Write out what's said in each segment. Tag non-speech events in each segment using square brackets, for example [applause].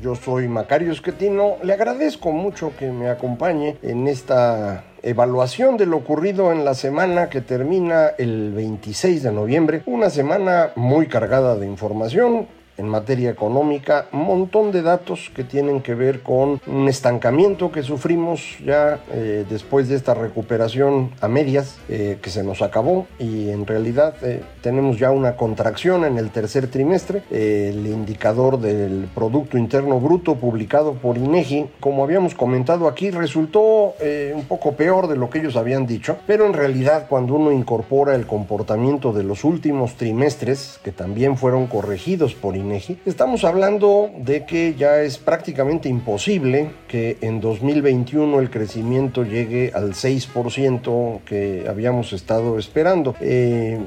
Yo soy Macario Esquetino. Le agradezco mucho que me acompañe en esta evaluación de lo ocurrido en la semana que termina el 26 de noviembre. Una semana muy cargada de información en materia económica, un montón de datos que tienen que ver con un estancamiento que sufrimos ya eh, después de esta recuperación a medias eh, que se nos acabó y en realidad eh, tenemos ya una contracción en el tercer trimestre. el indicador del Producto Interno Bruto publicado por INEGI, como habíamos comentado aquí, resultó un poco peor de lo que ellos habían dicho, pero en realidad cuando uno incorpora el comportamiento de los últimos trimestres, que también fueron corregidos por INEGI, estamos hablando de que ya es prácticamente imposible que en 2021 el crecimiento llegue al 6% que habíamos estado esperando. Eh,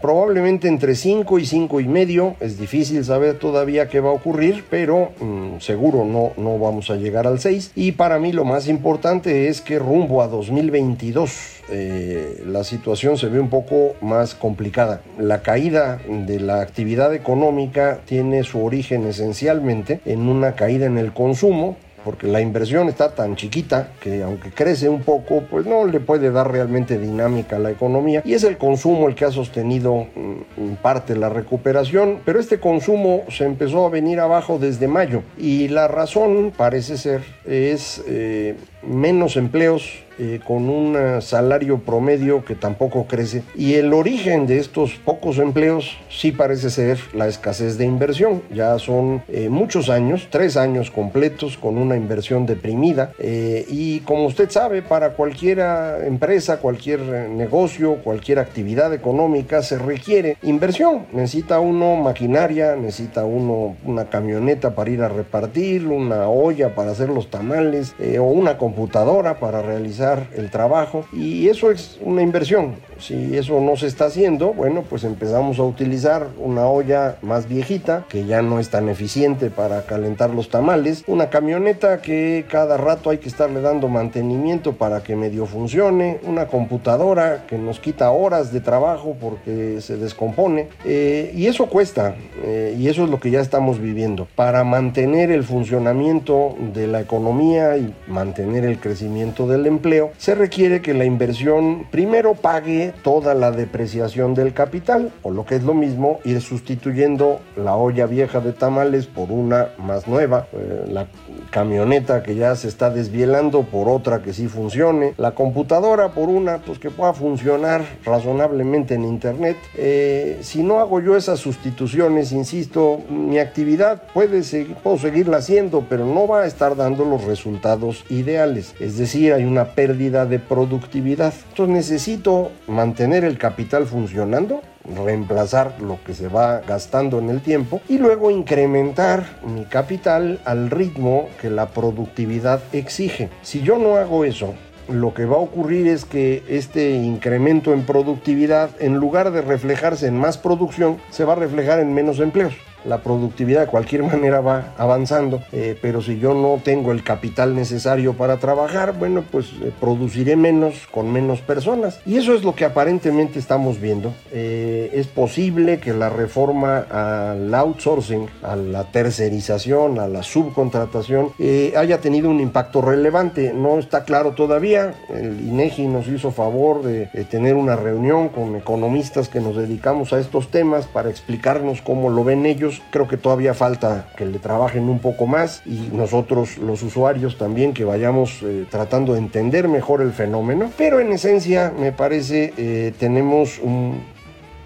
probablemente entre 5 y 5 y medio. Es difícil saber todavía qué va a ocurrir, pero mm, seguro no, no vamos a llegar al 6. Y para mí lo más importante es que rumbo a 2022 eh, la situación se ve un poco más complicada. La caída de la actividad económica tiene su origen esencialmente en una caída en el consumo porque la inversión está tan chiquita que aunque crece un poco, pues no le puede dar realmente dinámica a la economía. Y es el consumo el que ha sostenido mm, en parte la recuperación, pero este consumo se empezó a venir abajo desde mayo. Y la razón parece ser es eh, menos empleos eh, con un salario promedio que tampoco crece. Y el origen de estos pocos empleos sí parece ser la escasez de inversión. Ya son eh, muchos años, tres años completos con una inversión deprimida. Eh, y como usted sabe, para cualquier empresa, cualquier negocio, cualquier actividad económica se requiere inversión. Necesita uno maquinaria, necesita uno una camioneta para ir a repartir, una olla para hacer los tamales o una computadora para realizar el trabajo y eso es una inversión. Si eso no se está haciendo, bueno, pues empezamos a utilizar una olla más viejita que ya no es tan eficiente para calentar los tamales, una camioneta que cada rato hay que estarle dando mantenimiento para que medio funcione, una computadora que nos quita horas de trabajo porque se descompone. Eh, y eso cuesta eh, y eso es lo que ya estamos viviendo. Para mantener el funcionamiento de la economía y mantener el crecimiento del empleo, se requiere que la inversión primero pague toda la depreciación del capital, o lo que es lo mismo, ir sustituyendo la olla vieja de tamales por una más nueva, eh, la camioneta que ya se está desvielando por otra que sí funcione, la computadora por una pues que pueda funcionar razonablemente en internet. Eh, si no hago yo esas sustituciones, insisto, mi actividad puede seguir, puedo seguirla haciendo, pero no va a estar dando los resultados ideales. Es decir, hay una pérdida de productividad. Entonces necesito mantener el capital funcionando, reemplazar lo que se va gastando en el tiempo y luego incrementar mi capital al ritmo que la productividad exige. Si yo no hago eso, lo que va a ocurrir es que este incremento en productividad, en lugar de reflejarse en más producción, se va a reflejar en menos empleos la productividad de cualquier [laughs] manera va avanzando, eh, pero si yo no tengo el capital necesario para trabajar, bueno, pues eh, produciré menos con menos personas. Y eso es lo que aparentemente estamos viendo. Eh, es posible que la reforma al outsourcing, a la tercerización, a la subcontratación, haya tenido un impacto relevante. No está claro todavía. El INEGI nos hizo favor de tener una reunión con economistas que nos dedicamos a estos temas para explicarnos cómo lo ven ellos creo que todavía falta que le trabajen un poco más y nosotros los usuarios también que vayamos eh, tratando de entender mejor el fenómeno. Pero en esencia me parece eh, tenemos un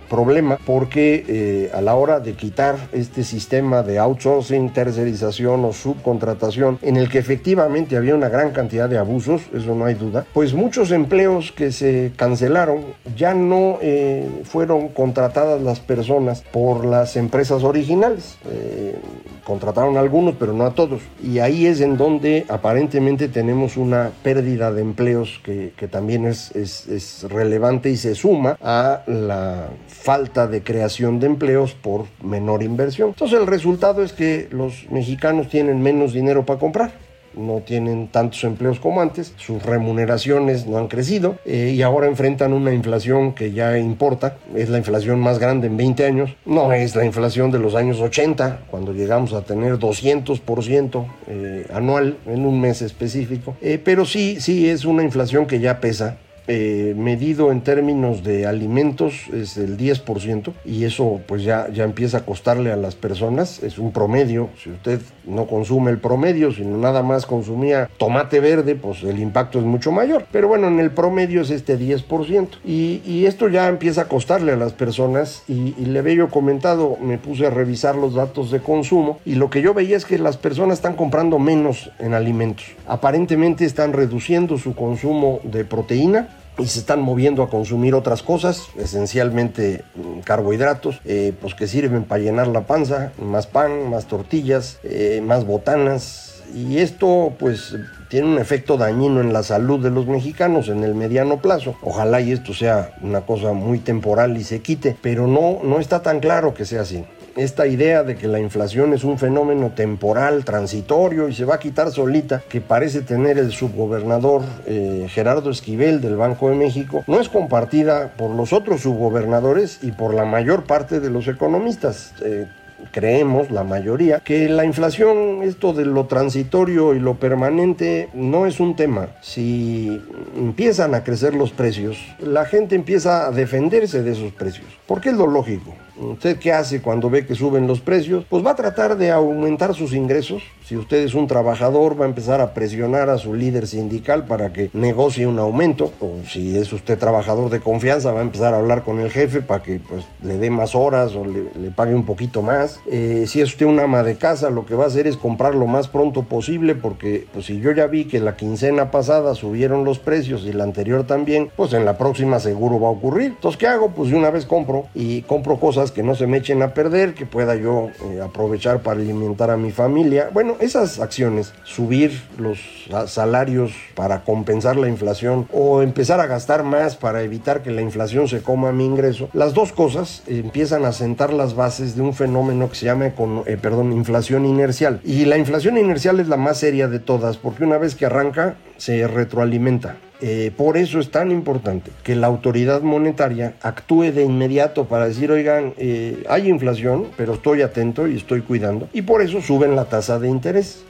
problema porque eh, a la hora de quitar este sistema de outsourcing, tercerización o subcontratación, en el que efectivamente había una gran cantidad de abusos, eso no hay duda, pues muchos empleos que se cancelaron ya no eh, fueron contratadas las personas por las empresas originales. Eh, contrataron a algunos, pero no a todos. Y ahí es en donde aparentemente tenemos una pérdida de empleos que, también es, es, es relevante y se suma a la falta de creación de empleos por menor inversión. Entonces el resultado es que los mexicanos tienen menos dinero para comprar no tienen tantos empleos como antes, sus remuneraciones no han crecido eh, y ahora enfrentan una inflación que ya importa, es la inflación más grande en 20 años, no es la inflación de los años 80, cuando llegamos a tener 200% eh, anual en un mes específico, eh, pero sí, sí es una inflación que ya pesa eh, medido en términos de alimentos es el 10% y eso pues ya, ya empieza a costarle a las personas, es un promedio, si usted no consume el promedio, sino nada más consumía tomate verde, pues el impacto es mucho mayor, pero bueno, en el promedio es este 10% y, y esto ya empieza a costarle a las personas y, y le había yo comentado, me puse a revisar los datos de consumo y lo que yo veía es que las personas están comprando menos en alimentos, aparentemente están reduciendo su consumo de proteína, y se están moviendo a consumir otras cosas, esencialmente mm, carbohidratos, eh, pues que sirven para llenar la panza, más pan, más tortillas, eh, más botanas. Y esto pues tiene un efecto dañino en la salud de los mexicanos en el mediano plazo. Ojalá y esto sea una cosa muy temporal y se quite, pero no, no está tan claro que sea así esta idea de que la inflación es un fenómeno temporal, transitorio y se va a quitar solita, que parece tener el subgobernador eh, Gerardo Esquivel del Banco de México, no es compartida por los otros subgobernadores y por la mayor parte de los economistas. Eh, creemos, la mayoría, que la inflación, esto de lo transitorio y lo permanente, no es un tema. Si empiezan a crecer los precios, la gente empieza a defenderse de esos precios, porque es lo lógico. ¿Usted qué hace cuando ve que suben los precios? Pues va a tratar de aumentar sus ingresos. Si usted es un trabajador, va a empezar a presionar a su líder sindical para que negocie un aumento. O si es usted trabajador de confianza, va a empezar a hablar con el jefe para que pues, le dé más horas o le, pague un poquito más. Eh, si es usted una ama de casa, lo que va a hacer es comprar lo más pronto posible porque pues, si yo ya vi que la quincena pasada subieron los precios y la anterior también, pues en la próxima seguro va a ocurrir. Entonces, ¿qué hago? Pues de una vez compro y compro cosas que no se me echen a perder, que pueda yo eh, aprovechar para alimentar a mi familia. Bueno, esas acciones, subir los salarios para compensar la inflación o empezar a gastar más para evitar que la inflación se coma mi ingreso, las dos cosas empiezan a sentar las bases de un fenómeno que se llama, eh, perdón, inflación inercial. Y la inflación inercial es la más seria de todas, porque una vez que arranca, se retroalimenta. Eh, por eso es tan importante que la autoridad monetaria actúe de inmediato para decir, oigan, eh, hay inflación, pero estoy atento y estoy cuidando. Y por eso suben la tasa de interés.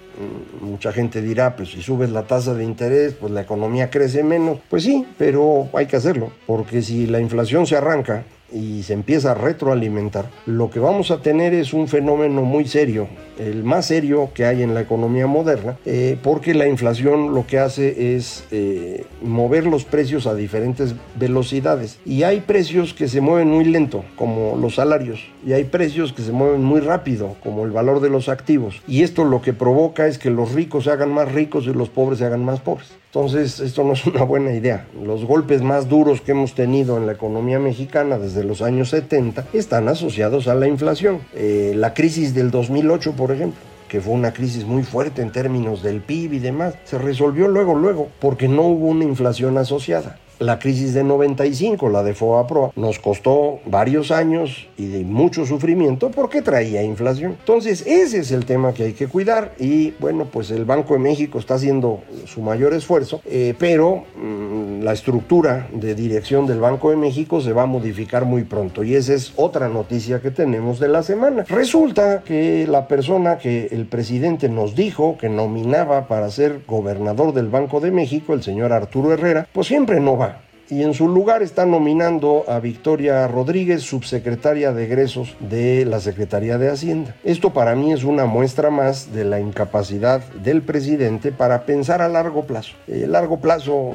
Mm, mucha gente dirá, pues si subes la tasa de interés, pues la economía crece menos. Pues sí, pero hay que hacerlo, porque si la inflación se arranca y se empieza a retroalimentar, lo que vamos a tener es un fenómeno muy serio, el más serio que hay en la economía moderna, eh, porque la inflación lo que hace es eh, mover los precios a diferentes velocidades. Y hay precios que se mueven muy lento, como los salarios, y hay precios que se mueven muy rápido, como el valor de los activos. Y esto lo que provoca es que los ricos se hagan más ricos y los pobres se hagan más pobres. Entonces, esto no es una buena idea. Los golpes más duros que hemos tenido en la economía mexicana desde los años 70 están asociados a la inflación. Eh, la crisis del 2008, por ejemplo que fue una crisis muy fuerte en términos del PIB y demás, se resolvió luego, luego, porque no hubo una inflación asociada. La crisis de 95, la de FOA nos costó varios años y de mucho sufrimiento porque traía inflación. Entonces, ese es el tema que hay que cuidar y bueno, pues el Banco de México está haciendo su mayor esfuerzo, eh, pero mmm, la estructura de dirección del Banco de México se va a modificar muy pronto y esa es otra noticia que tenemos de la semana. Resulta que la persona que el presidente nos dijo que nominaba para ser gobernador del Banco de México, el señor Arturo Herrera, pues siempre no va y en su lugar está nominando a Victoria Rodríguez, subsecretaria de egresos de la Secretaría de Hacienda. Esto para mí es una muestra más de la incapacidad del presidente para pensar a largo plazo. El largo plazo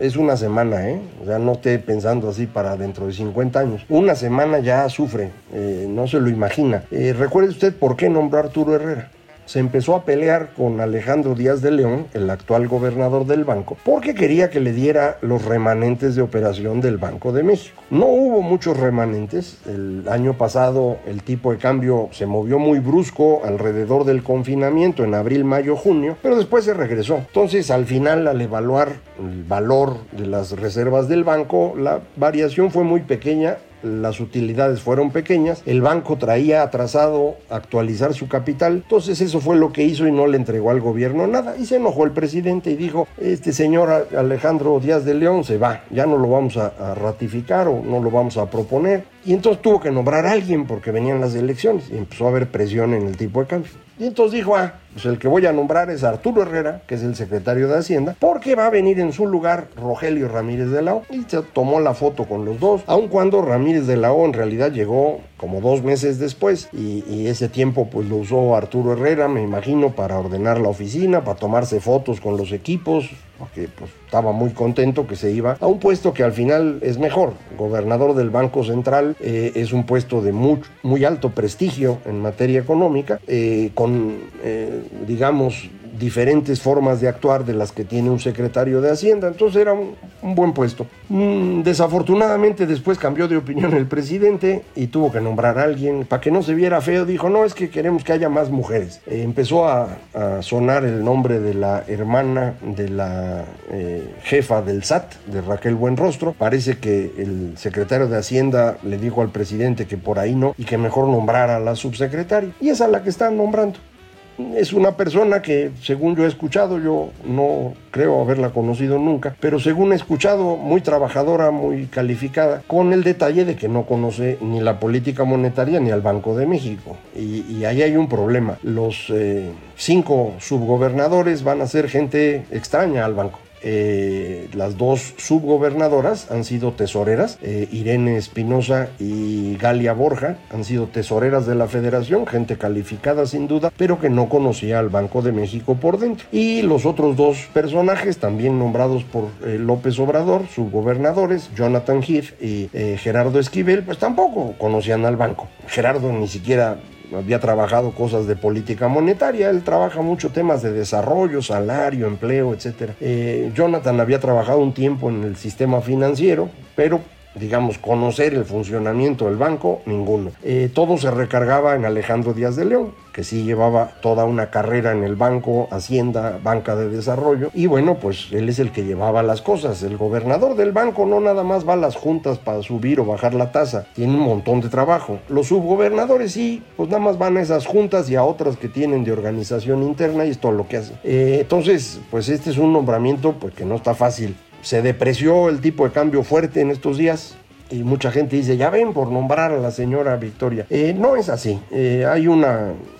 es una semana, ¿eh? O sea, no esté pensando así para dentro de 50 años. Una semana ya sufre, eh, no se lo imagina. Eh, recuerde usted por qué nombró a Arturo Herrera se empezó a pelear con Alejandro Díaz de León, el actual gobernador del banco, porque quería que le diera los remanentes de operación del Banco de México. No hubo muchos remanentes. El año pasado el tipo de cambio se movió muy brusco alrededor del confinamiento en abril, mayo, junio, pero después se regresó. Entonces, al final, al evaluar el valor de las reservas del banco, la variación fue muy pequeña las utilidades fueron pequeñas, el banco traía atrasado actualizar su capital, entonces eso fue lo que hizo y no le entregó al gobierno nada. Y se enojó el presidente y dijo, este señor Alejandro Díaz de León se va, ya no lo vamos a, ratificar o no lo vamos a proponer. Y entonces tuvo que nombrar a alguien porque venían las elecciones y empezó a haber presión en el tipo de cambio. Y entonces dijo, ah, pues el que voy a nombrar es Arturo Herrera, que es el secretario de Hacienda, porque va a venir en su lugar Rogelio Ramírez de la O. Y se tomó la foto con los dos, aun cuando Ramírez de la O en realidad llegó como dos meses después y, ese tiempo pues lo usó Arturo Herrera, me imagino, para ordenar la oficina, para tomarse fotos con los equipos, porque pues estaba muy contento que se iba a un puesto que al final es mejor. Gobernador del Banco Central eh, es un puesto de muy, muy alto prestigio en materia económica, eh, con, eh, digamos, diferentes formas de actuar de las que tiene un secretario de Hacienda. Entonces era un, buen puesto. Mm, desafortunadamente después cambió de opinión el presidente y tuvo que nombrar a alguien. Para que no se viera feo, dijo, no, es que queremos que haya más mujeres. Eh, empezó a, sonar el nombre de la hermana de la eh, jefa del SAT, de Raquel Buenrostro. Parece que el secretario de Hacienda le dijo al presidente que por ahí no y que mejor nombrara a la subsecretaria. Y es la que están nombrando es una persona que, según yo he escuchado, yo no creo haberla conocido nunca, pero según he escuchado, muy trabajadora, muy calificada, con el detalle de que no conoce ni la política monetaria ni al Banco de México. Y, ahí hay un problema. Los eh, cinco subgobernadores van a ser gente extraña al banco. Eh, las dos subgobernadoras han sido tesoreras, eh, Irene Espinosa y Galia Borja han sido tesoreras de la federación, gente calificada sin duda, pero que no conocía al Banco de México por dentro. Y los otros dos personajes, también nombrados por eh, López Obrador, subgobernadores, Jonathan Heath y Gerardo Esquivel, pues tampoco conocían al banco. Gerardo ni siquiera había trabajado cosas de política monetaria, él trabaja mucho temas de desarrollo, salario, empleo, etc. Eh, Jonathan había trabajado un tiempo en el sistema financiero, pero digamos, conocer el funcionamiento del banco, ninguno. Eh, todo se recargaba en Alejandro Díaz de León, que sí llevaba toda una carrera en el banco, Hacienda, Banca de Desarrollo, y bueno, pues él es el que llevaba las cosas. El gobernador del banco no nada más va a las juntas para subir o bajar la tasa, tiene un montón de trabajo. Los subgobernadores sí, pues nada más van a esas juntas y a otras que tienen de organización interna y es todo lo que hacen. Eh, entonces, pues este es un nombramiento pues, que no está fácil se depreció el tipo de cambio fuerte en estos días. Y mucha gente dice, ya ven por nombrar a la señora Victoria. Eh, no es así. Eh, hay un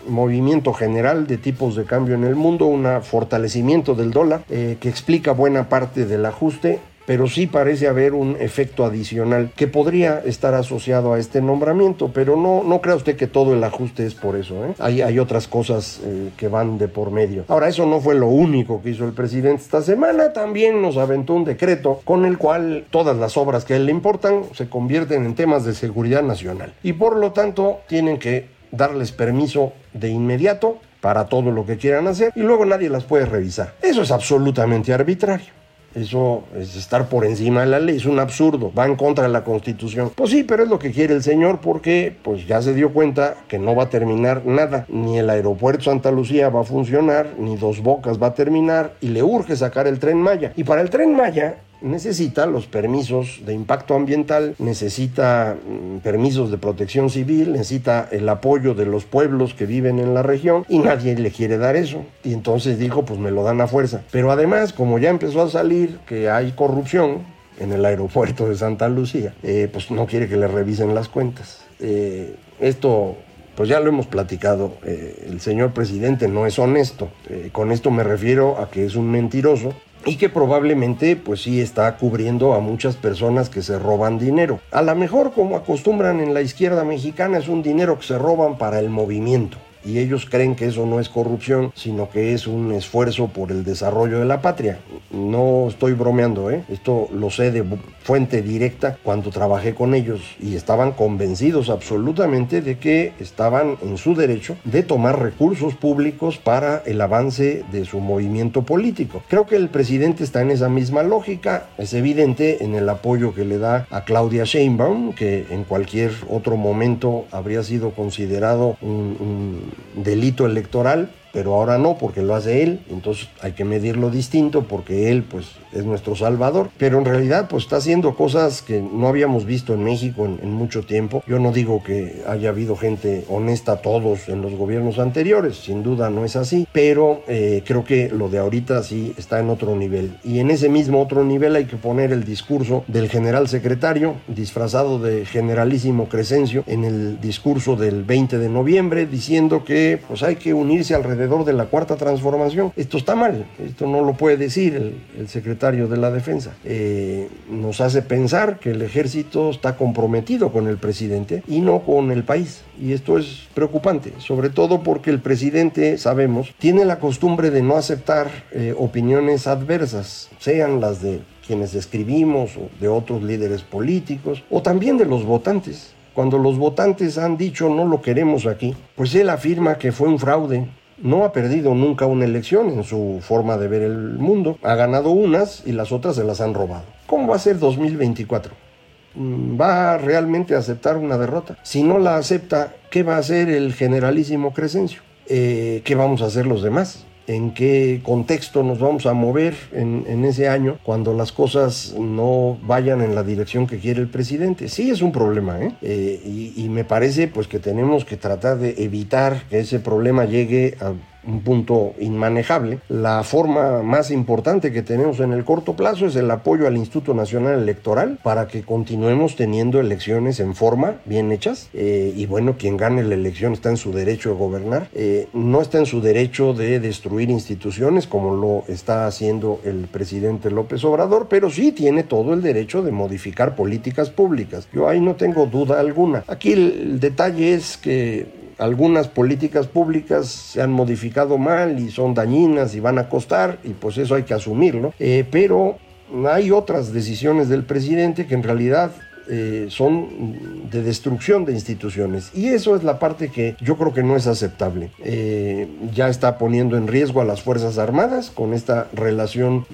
movimiento general de tipos de cambio en el mundo, un fortalecimiento del dólar eh, que explica buena parte del ajuste pero sí parece haber un efecto adicional que podría estar asociado a este nombramiento, pero no, no crea usted que todo el ajuste es por eso. ¿eh? Hay, hay, otras cosas eh, que van de por medio. Ahora, eso no fue lo único que hizo el presidente esta semana, también nos aventó un decreto con el cual todas las obras que a él le importan se convierten en temas de seguridad nacional y por lo tanto tienen que darles permiso de inmediato para todo lo que quieran hacer y luego nadie las puede revisar. Eso es absolutamente arbitrario. Eso es estar por encima de la ley, es un absurdo, va en contra de la Constitución. Pues sí, pero es lo que quiere el señor porque pues ya se dio cuenta que no va a terminar nada, ni el aeropuerto Santa Lucía va a funcionar, ni Dos Bocas va a terminar y le urge sacar el tren Maya. Y para el tren Maya necesita los permisos de impacto ambiental, necesita mm, permisos de protección civil, necesita el apoyo de los pueblos que viven en la región y nadie le quiere dar eso. Y entonces dijo, pues me lo dan a fuerza. Pero además, como ya empezó a salir que hay corrupción en el aeropuerto de Santa Lucía, eh, pues no quiere que le revisen las cuentas. Eh, esto pues ya lo hemos platicado, eh, el señor presidente no es honesto. con esto me refiero a que es un mentiroso y que probablemente pues sí está cubriendo a muchas personas que se roban dinero. A lo mejor como acostumbran en la izquierda mexicana es un dinero que se roban para el movimiento y ellos creen que eso no es corrupción, sino que es un esfuerzo por el desarrollo de la patria. No estoy bromeando, ¿eh? esto lo sé de fuente directa cuando trabajé con ellos y estaban convencidos absolutamente de que estaban en su derecho de tomar recursos públicos para el avance de su movimiento político. Creo que el presidente está en esa misma lógica, es evidente en el apoyo que le da a Claudia Sheinbaum, que en cualquier otro momento habría sido considerado un, un delito electoral pero ahora no porque lo hace él, entonces hay que medirlo distinto porque él pues es nuestro salvador, pero en realidad pues está haciendo cosas que no habíamos visto en México en, mucho tiempo. Yo no digo que haya habido gente honesta todos en los gobiernos anteriores, sin duda no es así, pero eh, creo que lo de ahorita sí está en otro nivel y en ese mismo otro nivel hay que poner el discurso del general secretario disfrazado de generalísimo Crescencio en el discurso del 20 de noviembre diciendo que pues hay que unirse alrededor de la cuarta transformación. Esto está mal, esto no lo puede decir el, secretario de la defensa. Eh, nos hace pensar que el ejército está comprometido con el presidente y no con el país. Y esto es preocupante, sobre todo porque el presidente, sabemos, tiene la costumbre de no aceptar eh, opiniones adversas, sean las de quienes escribimos o de otros líderes políticos o también de los votantes. Cuando los votantes han dicho no lo queremos aquí, pues él afirma que fue un fraude, no ha perdido nunca una elección en su forma de ver el mundo. Ha ganado unas y las otras se las han robado. ¿Cómo va a ser 2024? Mm, ¿Va realmente a aceptar una derrota? Si no la acepta, ¿qué va a hacer el generalísimo Crescencio? Eh, ¿Qué vamos a hacer los demás? En qué contexto nos vamos a mover en, ese año cuando las cosas no vayan en la dirección que quiere el presidente. Sí es un problema, ¿eh? eh y, y me parece pues que tenemos que tratar de evitar que ese problema llegue a un punto inmanejable. La forma más importante que tenemos en el corto plazo es el apoyo al Instituto Nacional Electoral para que continuemos teniendo elecciones en forma, bien hechas. Eh, y bueno, quien gane la elección está en su derecho de gobernar. Eh, no está en su derecho de destruir instituciones como lo está haciendo el presidente López Obrador, pero sí tiene todo el derecho de modificar políticas públicas. Yo ahí no tengo duda alguna. Aquí el detalle es que algunas políticas públicas se han modificado mal y son dañinas y van a costar y pues eso hay que asumirlo. Eh, pero hay otras decisiones del presidente que en realidad eh, son de destrucción de instituciones. Y eso es la parte que yo creo que no es aceptable. Eh, ya está poniendo en riesgo a las Fuerzas Armadas con esta relación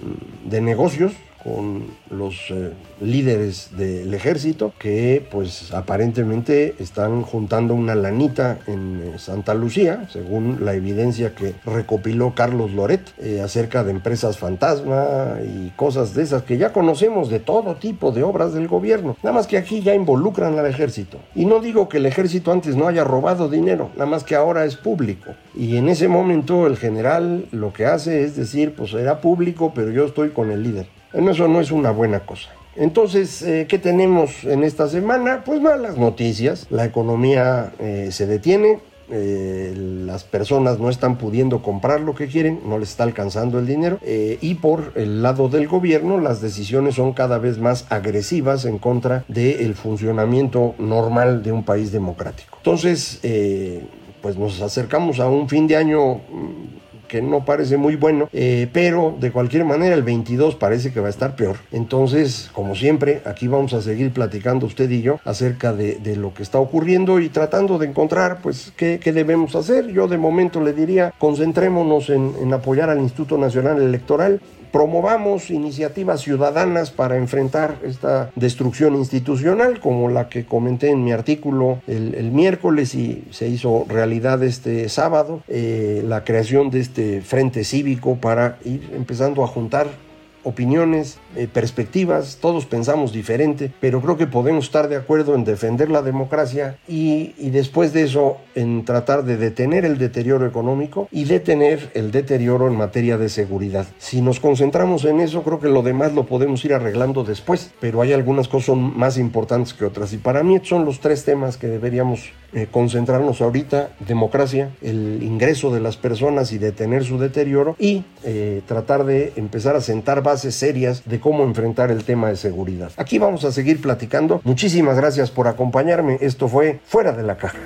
de negocios con los eh, líderes del ejército que pues aparentemente están juntando una lanita en eh, Santa Lucía, según la evidencia que recopiló Carlos Loret eh, acerca de empresas fantasma y cosas de esas que ya conocemos de todo tipo de obras del gobierno. Nada más que aquí ya involucran al ejército. Y no digo que el ejército antes no haya robado dinero, nada más que ahora es público. Y en ese momento el general lo que hace es decir, pues era público, pero yo estoy con el líder. Eso no es una buena cosa. Entonces, eh, ¿qué tenemos en esta semana? Pues malas noticias. La economía eh, se detiene, eh, las personas no están pudiendo comprar lo que quieren, no les está alcanzando el dinero y por el lado del gobierno las decisiones son cada vez más agresivas en contra del funcionamiento normal de un país democrático. Entonces, pues nos acercamos a un fin de año mm, que no parece muy bueno, eh, pero de cualquier manera el 22 parece que va a estar peor. Entonces, como siempre, aquí vamos a seguir platicando usted y yo acerca de, lo que está ocurriendo y tratando de encontrar, pues, qué, debemos hacer. Yo de momento le diría, concentrémonos en, en apoyar al Instituto Nacional Electoral, promovamos iniciativas ciudadanas para enfrentar esta destrucción institucional, como la que comenté en mi artículo el, miércoles y se hizo realidad este sábado, eh, la creación de este frente cívico para ir empezando a juntar opiniones, eh, perspectivas, todos pensamos diferente, pero creo que podemos estar de acuerdo en defender la democracia y, y, después de eso en tratar de detener el deterioro económico y detener el deterioro en materia de seguridad. Si nos concentramos en eso, creo que lo demás lo podemos ir arreglando después, pero hay algunas cosas más importantes que otras y para mí son los tres temas que deberíamos eh, concentrarnos ahorita, democracia, el ingreso de las personas y detener su deterioro y eh, tratar de empezar a sentar bases serias de cómo enfrentar el tema de seguridad. Aquí vamos a seguir platicando. Muchísimas gracias por acompañarme. Esto fue Fuera de la Caja.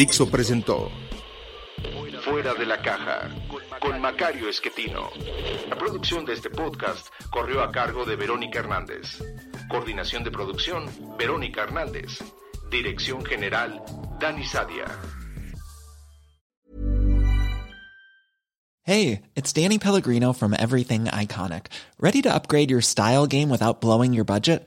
Dixo presentó Fuera de la Caja con Macario Esquetino. La producción de este podcast corrió a cargo de Verónica Hernández. Coordinación de producción, Verónica Hernández. Dirección General, Dani Sadia. Hey, it's Danny Pellegrino from Everything Iconic. ¿Ready to upgrade your style game without blowing your budget?